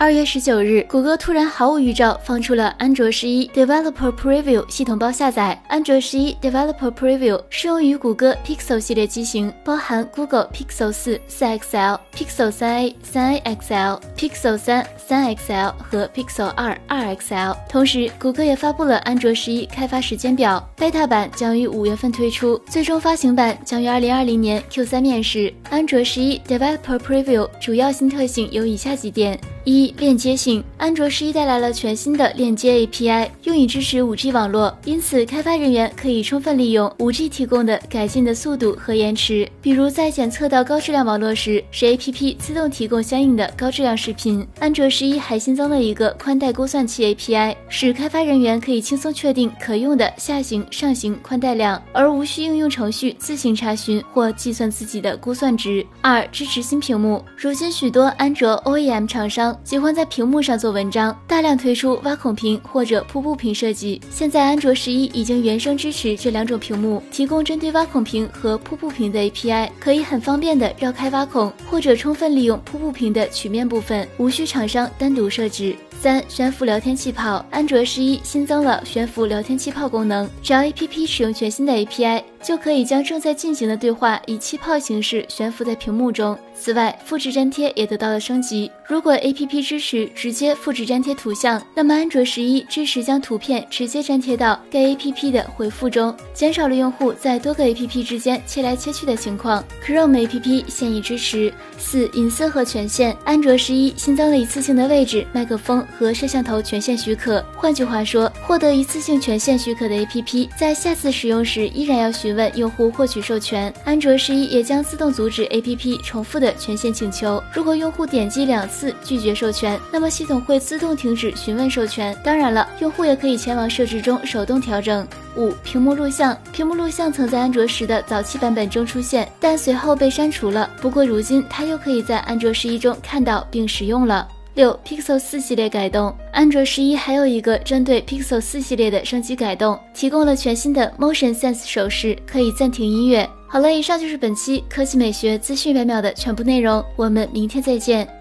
二月十九日，谷歌突然毫无预兆放出了安卓十一 Developer Preview 系统包下载。安卓十一 Developer Preview 适用于谷歌 Pixel 系列机型，包含 Google Pixel 四、四 XL、Pixel 三 A、三 A XL、Pixel 三、三 XL 和 Pixel 二、二 XL。同时，谷歌也发布了安卓十一开发时间表，beta 版将于五月份推出，最终发行版将于二零二零年 Q 三面世。安卓十一 Developer Preview 主要新特性有以下几点。一、链接性，安卓十一带来了全新的链接 API，用以支持 5G 网络，因此开发人员可以充分利用 5G 提供的改进的速度和延迟。比如在检测到高质量网络时，使 APP 自动提供相应的高质量视频。安卓十一还新增了一个宽带估算器 API，使开发人员可以轻松确定可用的下行、上行宽带量，而无需应用程序自行查询或计算自己的估算值。二、支持新屏幕，如今许多安卓 OEM 厂商。喜欢在屏幕上做文章，大量推出挖孔屏或者瀑布屏设计。现在安卓十一已经原生支持这两种屏幕，提供针对挖孔屏和瀑布屏的 API，可以很方便的绕开挖孔，或者充分利用瀑布屏的曲面部分，无需厂商单独设置。三悬浮聊天气泡，安卓十一新增了悬浮聊天气泡功能，只要 APP 使用全新的 API，就可以将正在进行的对话以气泡形式悬浮在屏幕中。此外，复制粘贴也得到了升级。如果 APP 支持直接复制粘贴图像，那么安卓十一支持将图片直接粘贴到该 APP 的回复中，减少了用户在多个 APP 之间切来切去的情况。Chrome APP 现已支持。四隐私和权限，安卓十一新增了一次性的位置、麦克风。和摄像头权限许可，换句话说，获得一次性权限许可的 APP，在下次使用时依然要询问用户获取授权。安卓十一也将自动阻止 APP 重复的权限请求。如果用户点击两次拒绝授权，那么系统会自动停止询问授权。当然了，用户也可以前往设置中手动调整。五、屏幕录像，屏幕录像曾在安卓十的早期版本中出现，但随后被删除了。不过如今它又可以在安卓十一中看到并使用了。六 Pixel 四系列改动，安卓十一还有一个针对 Pixel 四系列的升级改动，提供了全新的 Motion Sense 手势，可以暂停音乐。好了，以上就是本期科技美学资讯百秒的全部内容，我们明天再见。